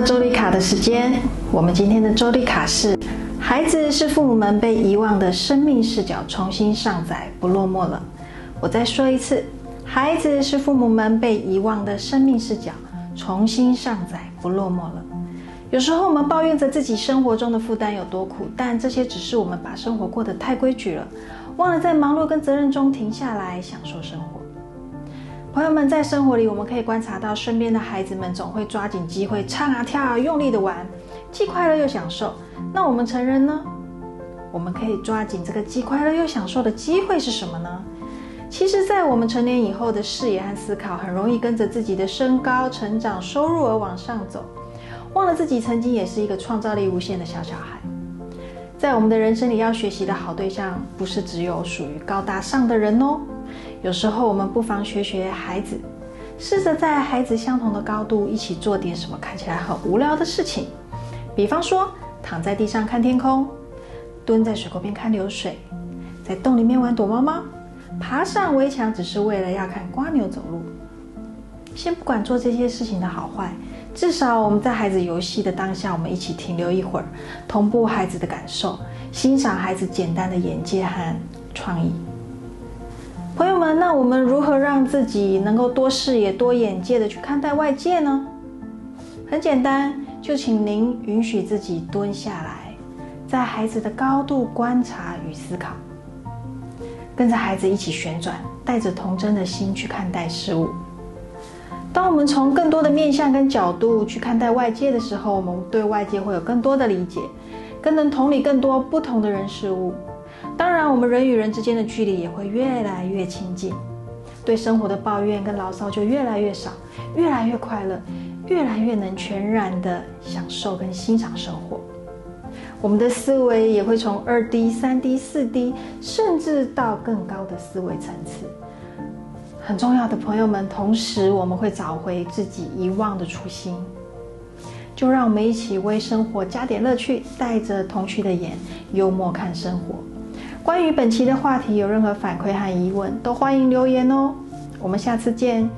了周丽卡的时间，我们今天的周丽卡是：孩子是父母们被遗忘的生命视角重新上载，不落寞了。我再说一次，孩子是父母们被遗忘的生命视角重新上载，不落寞了。有时候我们抱怨着自己生活中的负担有多苦，但这些只是我们把生活过得太规矩了，忘了在忙碌跟责任中停下来享受生活。朋友们，在生活里，我们可以观察到身边的孩子们总会抓紧机会唱啊跳啊，用力的玩，既快乐又享受。那我们成人呢？我们可以抓紧这个既快乐又享受的机会是什么呢？其实，在我们成年以后的视野和思考，很容易跟着自己的身高、成长、收入而往上走，忘了自己曾经也是一个创造力无限的小小孩。在我们的人生里，要学习的好对象，不是只有属于高大上的人哦。有时候我们不妨学学孩子，试着在孩子相同的高度一起做点什么看起来很无聊的事情，比方说躺在地上看天空，蹲在水沟边看流水，在洞里面玩躲猫猫，爬上围墙只是为了要看瓜牛走路。先不管做这些事情的好坏，至少我们在孩子游戏的当下，我们一起停留一会儿，同步孩子的感受，欣赏孩子简单的眼界和创意。朋友们，那我们如何让自己能够多视野、多眼界的去看待外界呢？很简单，就请您允许自己蹲下来，在孩子的高度观察与思考，跟着孩子一起旋转，带着童真的心去看待事物。当我们从更多的面向跟角度去看待外界的时候，我们对外界会有更多的理解，更能同理更多不同的人事物。当然，我们人与人之间的距离也会越来越亲近，对生活的抱怨跟牢骚就越来越少，越来越快乐，越来越能全然的享受跟欣赏生活。我们的思维也会从二 D、三 D、四 D，甚至到更高的思维层次。很重要的朋友们，同时我们会找回自己遗忘的初心。就让我们一起为生活加点乐趣，带着童趣的眼，幽默看生活。关于本期的话题，有任何反馈和疑问，都欢迎留言哦。我们下次见。